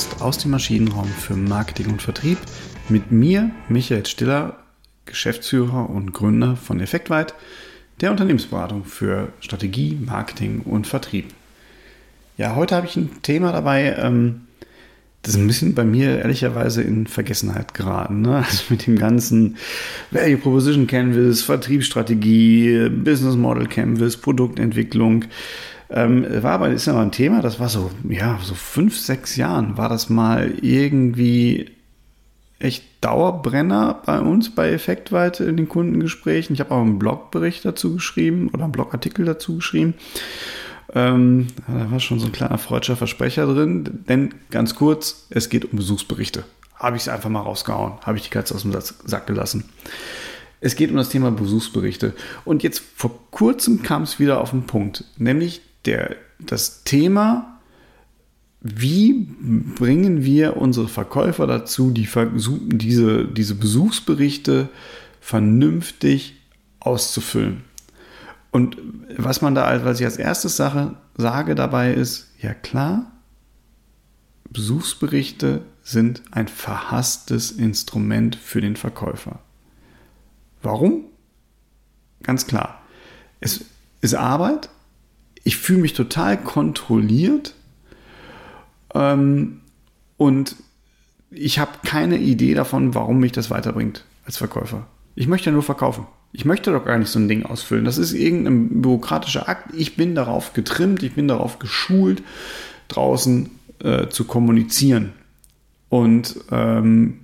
Podcast aus dem Maschinenraum für Marketing und Vertrieb mit mir, Michael Stiller, Geschäftsführer und Gründer von Effektweit, der Unternehmensberatung für Strategie, Marketing und Vertrieb. Ja, heute habe ich ein Thema dabei, ähm, das ist ein bisschen bei mir ehrlicherweise in Vergessenheit geraten. Ne? Also mit dem ganzen Value Proposition Canvas, Vertriebsstrategie, Business Model Canvas, Produktentwicklung. Ähm, war aber, ist aber ein Thema, das war so, ja, so fünf, sechs Jahren war das mal irgendwie echt Dauerbrenner bei uns bei Effektweite in den Kundengesprächen. Ich habe auch einen Blogbericht dazu geschrieben oder einen Blogartikel dazu geschrieben. Ähm, da war schon so ein kleiner freudscher Versprecher drin. Denn ganz kurz, es geht um Besuchsberichte. Habe ich es einfach mal rausgehauen. Habe ich die Katze aus dem Sack gelassen. Es geht um das Thema Besuchsberichte. Und jetzt vor kurzem kam es wieder auf den Punkt. Nämlich der, das Thema, wie bringen wir unsere Verkäufer dazu, die diese, diese Besuchsberichte vernünftig auszufüllen. Und was man da, was ich als erstes Sache sage dabei ist, ja klar, Besuchsberichte sind ein verhasstes Instrument für den Verkäufer. Warum? Ganz klar. Es ist Arbeit. Ich fühle mich total kontrolliert. Ähm, und ich habe keine Idee davon, warum mich das weiterbringt als Verkäufer. Ich möchte ja nur verkaufen. Ich möchte doch gar nicht so ein Ding ausfüllen. Das ist irgendein bürokratischer Akt. Ich bin darauf getrimmt, ich bin darauf geschult, draußen äh, zu kommunizieren. Und ähm,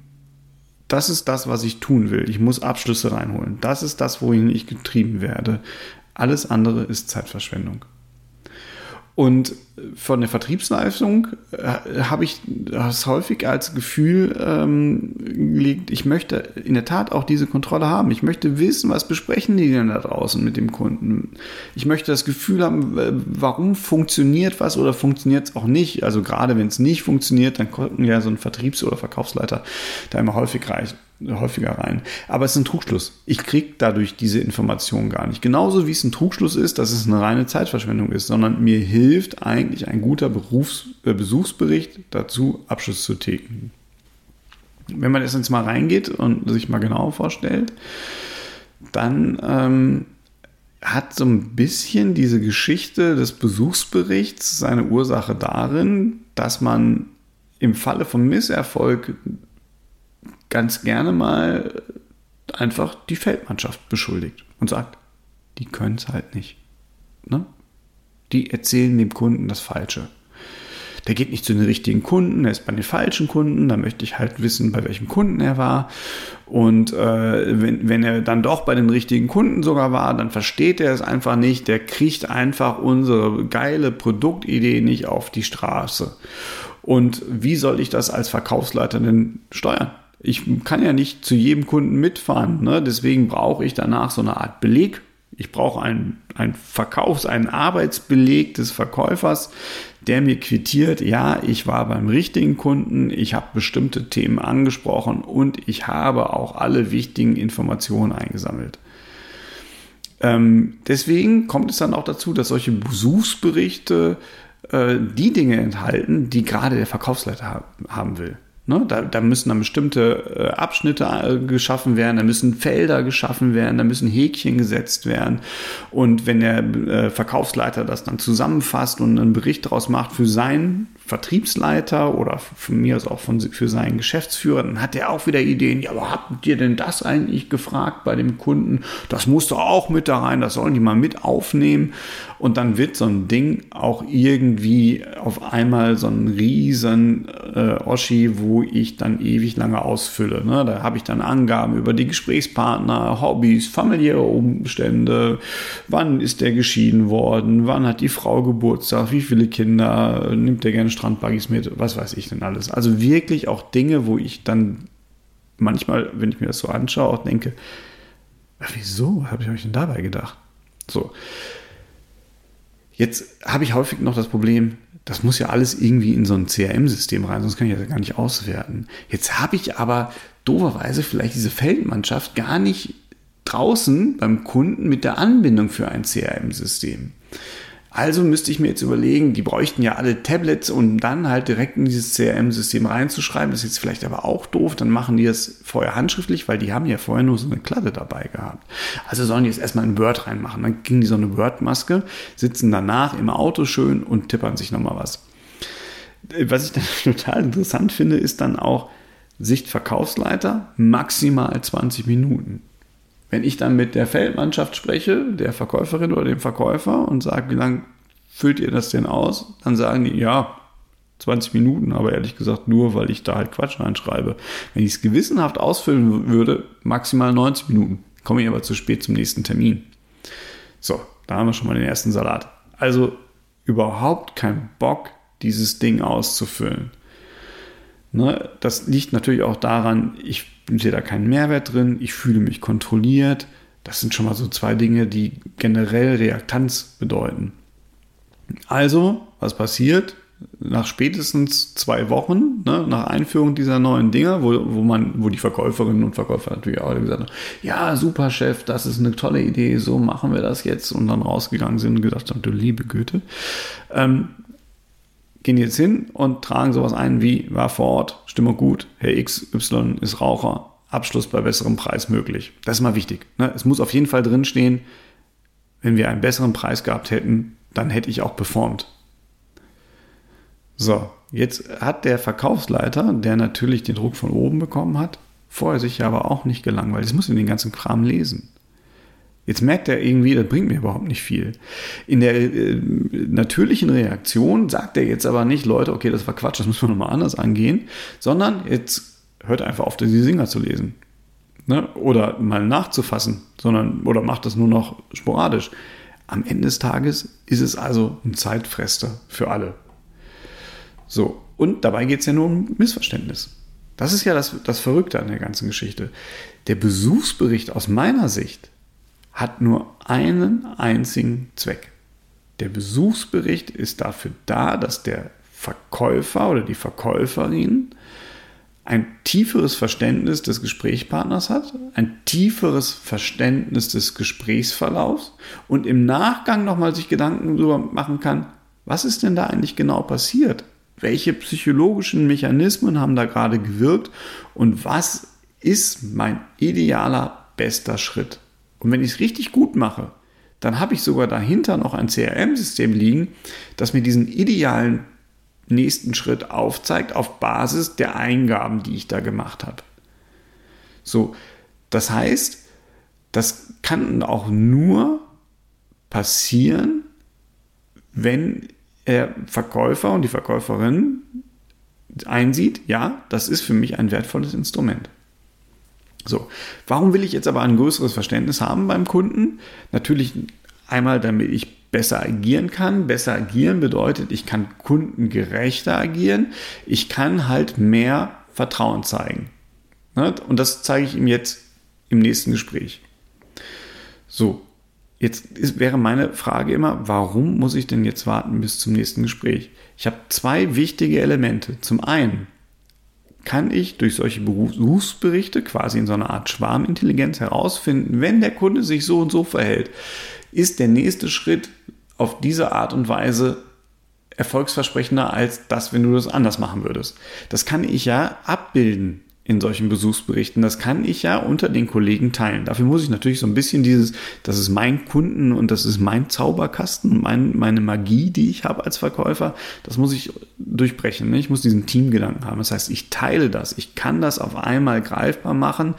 das ist das, was ich tun will. Ich muss Abschlüsse reinholen. Das ist das, wohin ich getrieben werde. Alles andere ist Zeitverschwendung. Und von der Vertriebsleistung äh, habe ich das häufig als Gefühl ähm, gelegt, ich möchte in der Tat auch diese Kontrolle haben. Ich möchte wissen, was besprechen die denn da draußen mit dem Kunden. Ich möchte das Gefühl haben, warum funktioniert was oder funktioniert es auch nicht. Also gerade wenn es nicht funktioniert, dann gucken ja so ein Vertriebs- oder Verkaufsleiter da immer häufig rein häufiger rein. Aber es ist ein Trugschluss. Ich kriege dadurch diese Information gar nicht. Genauso wie es ein Trugschluss ist, dass es eine reine Zeitverschwendung ist, sondern mir hilft eigentlich ein guter Berufs äh, Besuchsbericht dazu, Abschluss zu tätigen. Wenn man jetzt mal reingeht und sich mal genau vorstellt, dann ähm, hat so ein bisschen diese Geschichte des Besuchsberichts seine Ursache darin, dass man im Falle von Misserfolg ganz gerne mal einfach die Feldmannschaft beschuldigt und sagt, die können es halt nicht. Ne? Die erzählen dem Kunden das Falsche. Der geht nicht zu den richtigen Kunden, er ist bei den falschen Kunden, da möchte ich halt wissen, bei welchem Kunden er war. Und äh, wenn, wenn er dann doch bei den richtigen Kunden sogar war, dann versteht er es einfach nicht, der kriegt einfach unsere geile Produktidee nicht auf die Straße. Und wie soll ich das als Verkaufsleiter denn steuern? ich kann ja nicht zu jedem Kunden mitfahren. Ne? Deswegen brauche ich danach so eine Art Beleg. Ich brauche einen, einen Verkaufs-, einen Arbeitsbeleg des Verkäufers, der mir quittiert, ja, ich war beim richtigen Kunden, ich habe bestimmte Themen angesprochen und ich habe auch alle wichtigen Informationen eingesammelt. Ähm, deswegen kommt es dann auch dazu, dass solche Besuchsberichte äh, die Dinge enthalten, die gerade der Verkaufsleiter haben will. Ne? Da, da, müssen dann bestimmte äh, Abschnitte äh, geschaffen werden, da müssen Felder geschaffen werden, da müssen Häkchen gesetzt werden. Und wenn der äh, Verkaufsleiter das dann zusammenfasst und einen Bericht daraus macht für seinen Vertriebsleiter oder von mir aus auch von, für seinen Geschäftsführer, dann hat er auch wieder Ideen. Ja, aber habt ihr denn das eigentlich gefragt bei dem Kunden? Das muss doch auch mit da rein, das sollen die mal mit aufnehmen. Und dann wird so ein Ding auch irgendwie auf einmal so ein riesen äh, Oschi, wo ich dann ewig lange ausfülle. Ne? Da habe ich dann Angaben über die Gesprächspartner, Hobbys, familiäre Umstände, wann ist der geschieden worden, wann hat die Frau Geburtstag, wie viele Kinder, nimmt der gerne Strandbuggies mit, was weiß ich denn alles. Also wirklich auch Dinge, wo ich dann manchmal, wenn ich mir das so anschaue, auch denke, wieso habe ich euch denn dabei gedacht? So. Jetzt habe ich häufig noch das Problem, das muss ja alles irgendwie in so ein CRM-System rein, sonst kann ich das gar nicht auswerten. Jetzt habe ich aber dooferweise vielleicht diese Feldmannschaft gar nicht draußen beim Kunden mit der Anbindung für ein CRM-System. Also müsste ich mir jetzt überlegen, die bräuchten ja alle Tablets und dann halt direkt in dieses CRM-System reinzuschreiben. Das ist jetzt vielleicht aber auch doof. Dann machen die es vorher handschriftlich, weil die haben ja vorher nur so eine Klatte dabei gehabt. Also sollen die jetzt erstmal ein Word reinmachen. Dann kriegen die so eine Word-Maske, sitzen danach im Auto schön und tippern sich nochmal was. Was ich dann total interessant finde, ist dann auch Sicht Verkaufsleiter maximal 20 Minuten. Wenn ich dann mit der Feldmannschaft spreche, der Verkäuferin oder dem Verkäufer und sage, wie lange füllt ihr das denn aus? Dann sagen die, ja, 20 Minuten, aber ehrlich gesagt nur, weil ich da halt Quatsch reinschreibe. Wenn ich es gewissenhaft ausfüllen würde, maximal 90 Minuten. Komme ich aber zu spät zum nächsten Termin. So, da haben wir schon mal den ersten Salat. Also überhaupt kein Bock, dieses Ding auszufüllen. Ne, das liegt natürlich auch daran, ich sehe da keinen Mehrwert drin, ich fühle mich kontrolliert. Das sind schon mal so zwei Dinge, die generell Reaktanz bedeuten. Also, was passiert? Nach spätestens zwei Wochen, ne, nach Einführung dieser neuen Dinge, wo, wo man, wo die Verkäuferinnen und Verkäufer natürlich auch gesagt haben, ja, super Chef, das ist eine tolle Idee, so machen wir das jetzt und dann rausgegangen sind und gesagt haben, du liebe Güte, ähm, gehen jetzt hin und tragen sowas ein wie, war vor Ort, Stimme gut, Herr XY ist Raucher, Abschluss bei besserem Preis möglich. Das ist mal wichtig. Ne? Es muss auf jeden Fall drinstehen, wenn wir einen besseren Preis gehabt hätten, dann hätte ich auch performt. So, jetzt hat der Verkaufsleiter, der natürlich den Druck von oben bekommen hat, vorher sich aber auch nicht gelangweilt. Jetzt muss er den ganzen Kram lesen. Jetzt merkt er irgendwie, das bringt mir überhaupt nicht viel. In der äh, natürlichen Reaktion sagt er jetzt aber nicht, Leute, okay, das war Quatsch, das müssen wir nochmal anders angehen, sondern jetzt hört einfach auf, die Singer zu lesen. Ne? Oder mal nachzufassen, sondern, oder macht das nur noch sporadisch. Am Ende des Tages ist es also ein Zeitfresser für alle. So, und dabei geht es ja nur um Missverständnis. Das ist ja das, das Verrückte an der ganzen Geschichte. Der Besuchsbericht aus meiner Sicht hat nur einen einzigen Zweck. Der Besuchsbericht ist dafür da, dass der Verkäufer oder die Verkäuferin ein tieferes Verständnis des Gesprächspartners hat, ein tieferes Verständnis des Gesprächsverlaufs und im Nachgang nochmal sich Gedanken darüber machen kann, was ist denn da eigentlich genau passiert? Welche psychologischen Mechanismen haben da gerade gewirkt und was ist mein idealer bester Schritt? Und wenn ich es richtig gut mache, dann habe ich sogar dahinter noch ein CRM-System liegen, das mir diesen idealen nächsten Schritt aufzeigt auf Basis der Eingaben, die ich da gemacht habe. So, das heißt, das kann auch nur passieren, wenn der Verkäufer und die Verkäuferin einsieht, ja, das ist für mich ein wertvolles Instrument. So, warum will ich jetzt aber ein größeres Verständnis haben beim Kunden? Natürlich einmal, damit ich besser agieren kann. Besser agieren bedeutet, ich kann kundengerechter agieren. Ich kann halt mehr Vertrauen zeigen. Ne? Und das zeige ich ihm jetzt im nächsten Gespräch. So, jetzt ist, wäre meine Frage immer, warum muss ich denn jetzt warten bis zum nächsten Gespräch? Ich habe zwei wichtige Elemente. Zum einen kann ich durch solche Berufsberichte quasi in so einer Art Schwarmintelligenz herausfinden, wenn der Kunde sich so und so verhält, ist der nächste Schritt auf diese Art und Weise erfolgsversprechender als das, wenn du das anders machen würdest. Das kann ich ja abbilden in solchen Besuchsberichten. Das kann ich ja unter den Kollegen teilen. Dafür muss ich natürlich so ein bisschen dieses, das ist mein Kunden und das ist mein Zauberkasten, mein, meine Magie, die ich habe als Verkäufer, das muss ich durchbrechen. Ich muss diesen Teamgedanken haben. Das heißt, ich teile das. Ich kann das auf einmal greifbar machen.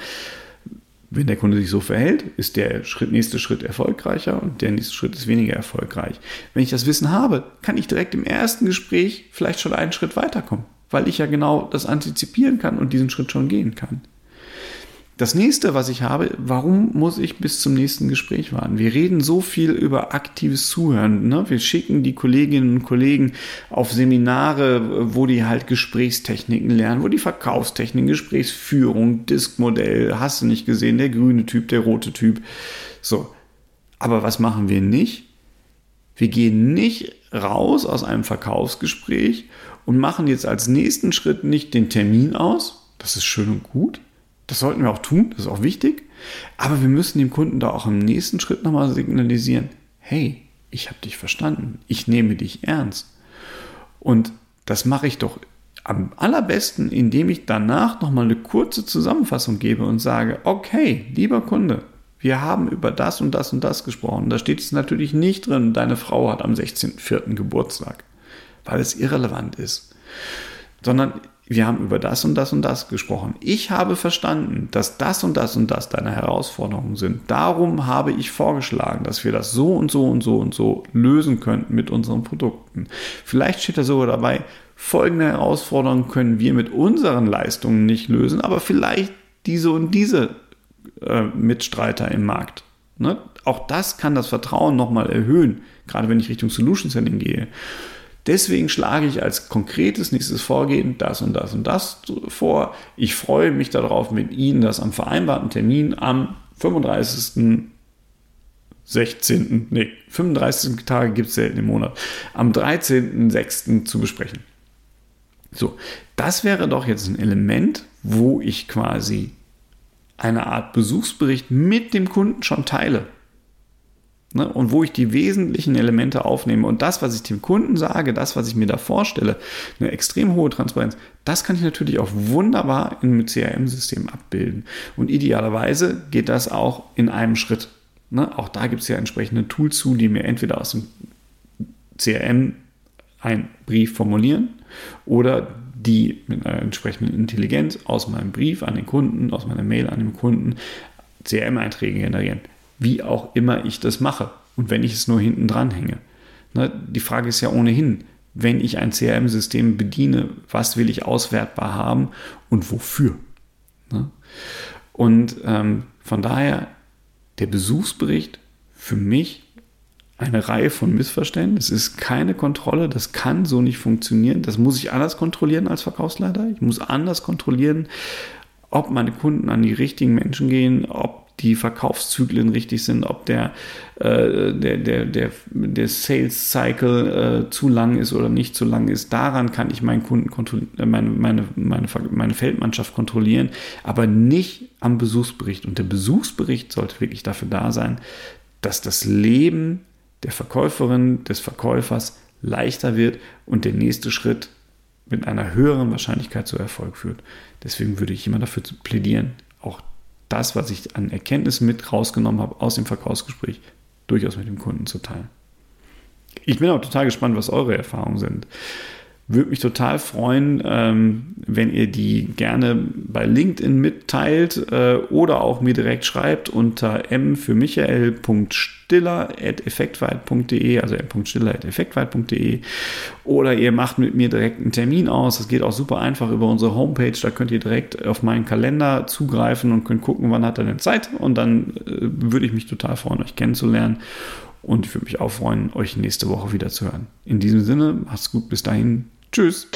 Wenn der Kunde sich so verhält, ist der Schritt, nächste Schritt erfolgreicher und der nächste Schritt ist weniger erfolgreich. Wenn ich das Wissen habe, kann ich direkt im ersten Gespräch vielleicht schon einen Schritt weiterkommen weil ich ja genau das antizipieren kann und diesen Schritt schon gehen kann. Das nächste, was ich habe, warum muss ich bis zum nächsten Gespräch warten? Wir reden so viel über aktives Zuhören. Ne? Wir schicken die Kolleginnen und Kollegen auf Seminare, wo die halt Gesprächstechniken lernen, wo die Verkaufstechniken, Gesprächsführung, Diskmodell, hast du nicht gesehen, der grüne Typ, der rote Typ. So. Aber was machen wir nicht? Wir gehen nicht raus aus einem Verkaufsgespräch und machen jetzt als nächsten Schritt nicht den Termin aus. Das ist schön und gut. Das sollten wir auch tun. Das ist auch wichtig. Aber wir müssen dem Kunden da auch im nächsten Schritt nochmal signalisieren, hey, ich habe dich verstanden, ich nehme dich ernst. Und das mache ich doch am allerbesten, indem ich danach nochmal eine kurze Zusammenfassung gebe und sage, okay, lieber Kunde, wir haben über das und das und das gesprochen. Da steht es natürlich nicht drin, deine Frau hat am 16.04. Geburtstag, weil es irrelevant ist. Sondern wir haben über das und das und das gesprochen. Ich habe verstanden, dass das und das und das deine Herausforderungen sind. Darum habe ich vorgeschlagen, dass wir das so und so und so und so lösen könnten mit unseren Produkten. Vielleicht steht da sogar dabei, folgende Herausforderungen können wir mit unseren Leistungen nicht lösen, aber vielleicht diese und diese äh, Mitstreiter im Markt. Ne? Auch das kann das Vertrauen nochmal erhöhen, gerade wenn ich Richtung Solution Selling gehe. Deswegen schlage ich als konkretes nächstes Vorgehen das und das und das vor. Ich freue mich darauf, mit Ihnen das am vereinbarten Termin am 35. 16. Nee, 35 Tage gibt es selten im Monat. Am 13.06. zu besprechen. So, das wäre doch jetzt ein Element, wo ich quasi eine Art Besuchsbericht mit dem Kunden schon teile. Ne? Und wo ich die wesentlichen Elemente aufnehme und das, was ich dem Kunden sage, das, was ich mir da vorstelle, eine extrem hohe Transparenz, das kann ich natürlich auch wunderbar im CRM-System abbilden. Und idealerweise geht das auch in einem Schritt. Ne? Auch da gibt es ja entsprechende Tools zu, die mir entweder aus dem CRM einen Brief formulieren oder die mit einer entsprechenden Intelligenz aus meinem Brief an den Kunden, aus meiner Mail an den Kunden CRM-Einträge generieren wie auch immer ich das mache und wenn ich es nur hinten dran hänge. Ne, die Frage ist ja ohnehin, wenn ich ein CRM-System bediene, was will ich auswertbar haben und wofür? Ne? Und ähm, von daher der Besuchsbericht für mich eine Reihe von Missverständnissen. Es ist keine Kontrolle, das kann so nicht funktionieren. Das muss ich anders kontrollieren als Verkaufsleiter. Ich muss anders kontrollieren, ob meine Kunden an die richtigen Menschen gehen, ob die Verkaufszyklen richtig sind, ob der, äh, der, der, der, der Sales Cycle äh, zu lang ist oder nicht zu lang ist. Daran kann ich meinen Kunden äh, meine, meine, meine, meine Feldmannschaft kontrollieren, aber nicht am Besuchsbericht. Und der Besuchsbericht sollte wirklich dafür da sein, dass das Leben der Verkäuferin, des Verkäufers leichter wird und der nächste Schritt mit einer höheren Wahrscheinlichkeit zu Erfolg führt. Deswegen würde ich immer dafür plädieren, auch das, was ich an Erkenntnissen mit rausgenommen habe aus dem Verkaufsgespräch, durchaus mit dem Kunden zu teilen. Ich bin auch total gespannt, was eure Erfahrungen sind. Würde mich total freuen, ähm, wenn ihr die gerne bei LinkedIn mitteilt äh, oder auch mir direkt schreibt unter m für michael.stiller.effektweit.de, also m.stiller.effektweit.de oder ihr macht mit mir direkt einen Termin aus. Das geht auch super einfach über unsere Homepage. Da könnt ihr direkt auf meinen Kalender zugreifen und könnt gucken, wann hat er denn Zeit. Und dann äh, würde ich mich total freuen, euch kennenzulernen. Und ich würde mich auch freuen, euch nächste Woche wieder zu hören. In diesem Sinne, macht's gut, bis dahin. Tschüss.